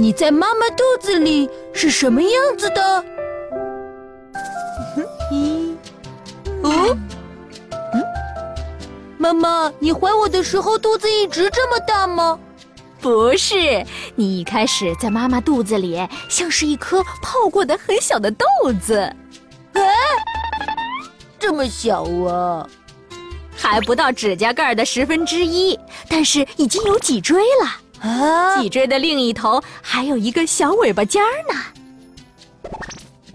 你在妈妈肚子里是什么样子的？一，哦，嗯，妈妈，你怀我的时候肚子一直这么大吗？不是，你一开始在妈妈肚子里像是一颗泡过的很小的豆子，啊，这么小啊，还不到指甲盖的十分之一，但是已经有脊椎了啊！脊椎的另一头还有一个小尾巴尖儿呢。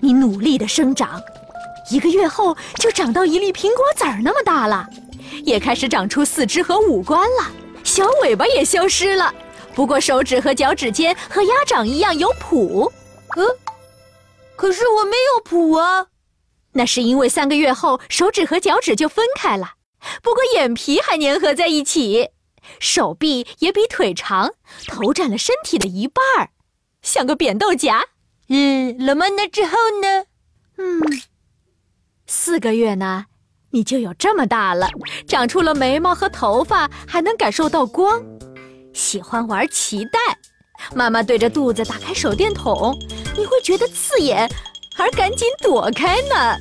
你努力的生长，一个月后就长到一粒苹果籽儿那么大了，也开始长出四肢和五官了，小尾巴也消失了。不过手指和脚趾间和鸭掌一样有蹼，嗯，可是我没有蹼啊。那是因为三个月后手指和脚趾就分开了。不过眼皮还粘合在一起，手臂也比腿长，头占了身体的一半儿，像个扁豆荚。嗯，老妈，那之后呢？嗯，四个月呢，你就有这么大了，长出了眉毛和头发，还能感受到光。喜欢玩脐带，妈妈对着肚子打开手电筒，你会觉得刺眼，而赶紧躲开呢。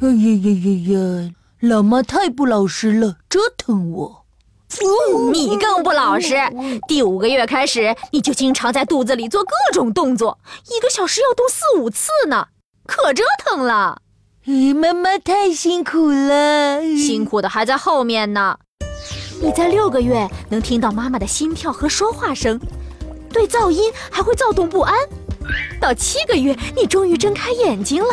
哎呀呀呀呀！老妈太不老实了，折腾我。你更不老实。第五个月开始，你就经常在肚子里做各种动作，一个小时要动四五次呢，可折腾了。妈妈太辛苦了，辛苦的还在后面呢。你在六个月能听到妈妈的心跳和说话声，对噪音还会躁动不安。到七个月，你终于睁开眼睛了。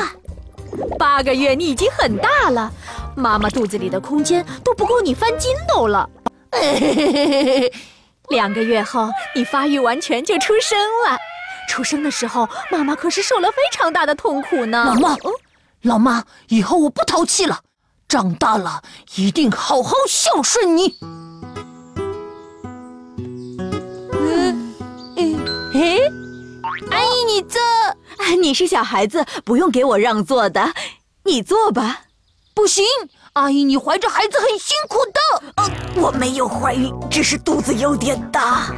八个月，你已经很大了，妈妈肚子里的空间都不够你翻筋斗了。两个月后，你发育完全就出生了。出生的时候，妈妈可是受了非常大的痛苦呢。老妈，老妈，以后我不淘气了。长大了一定好好孝顺你。嗯嗯，嘿，阿姨你坐。你是小孩子，不用给我让座的，你坐吧。不行，阿姨你怀着孩子很辛苦的。我没有怀孕，只是肚子有点大。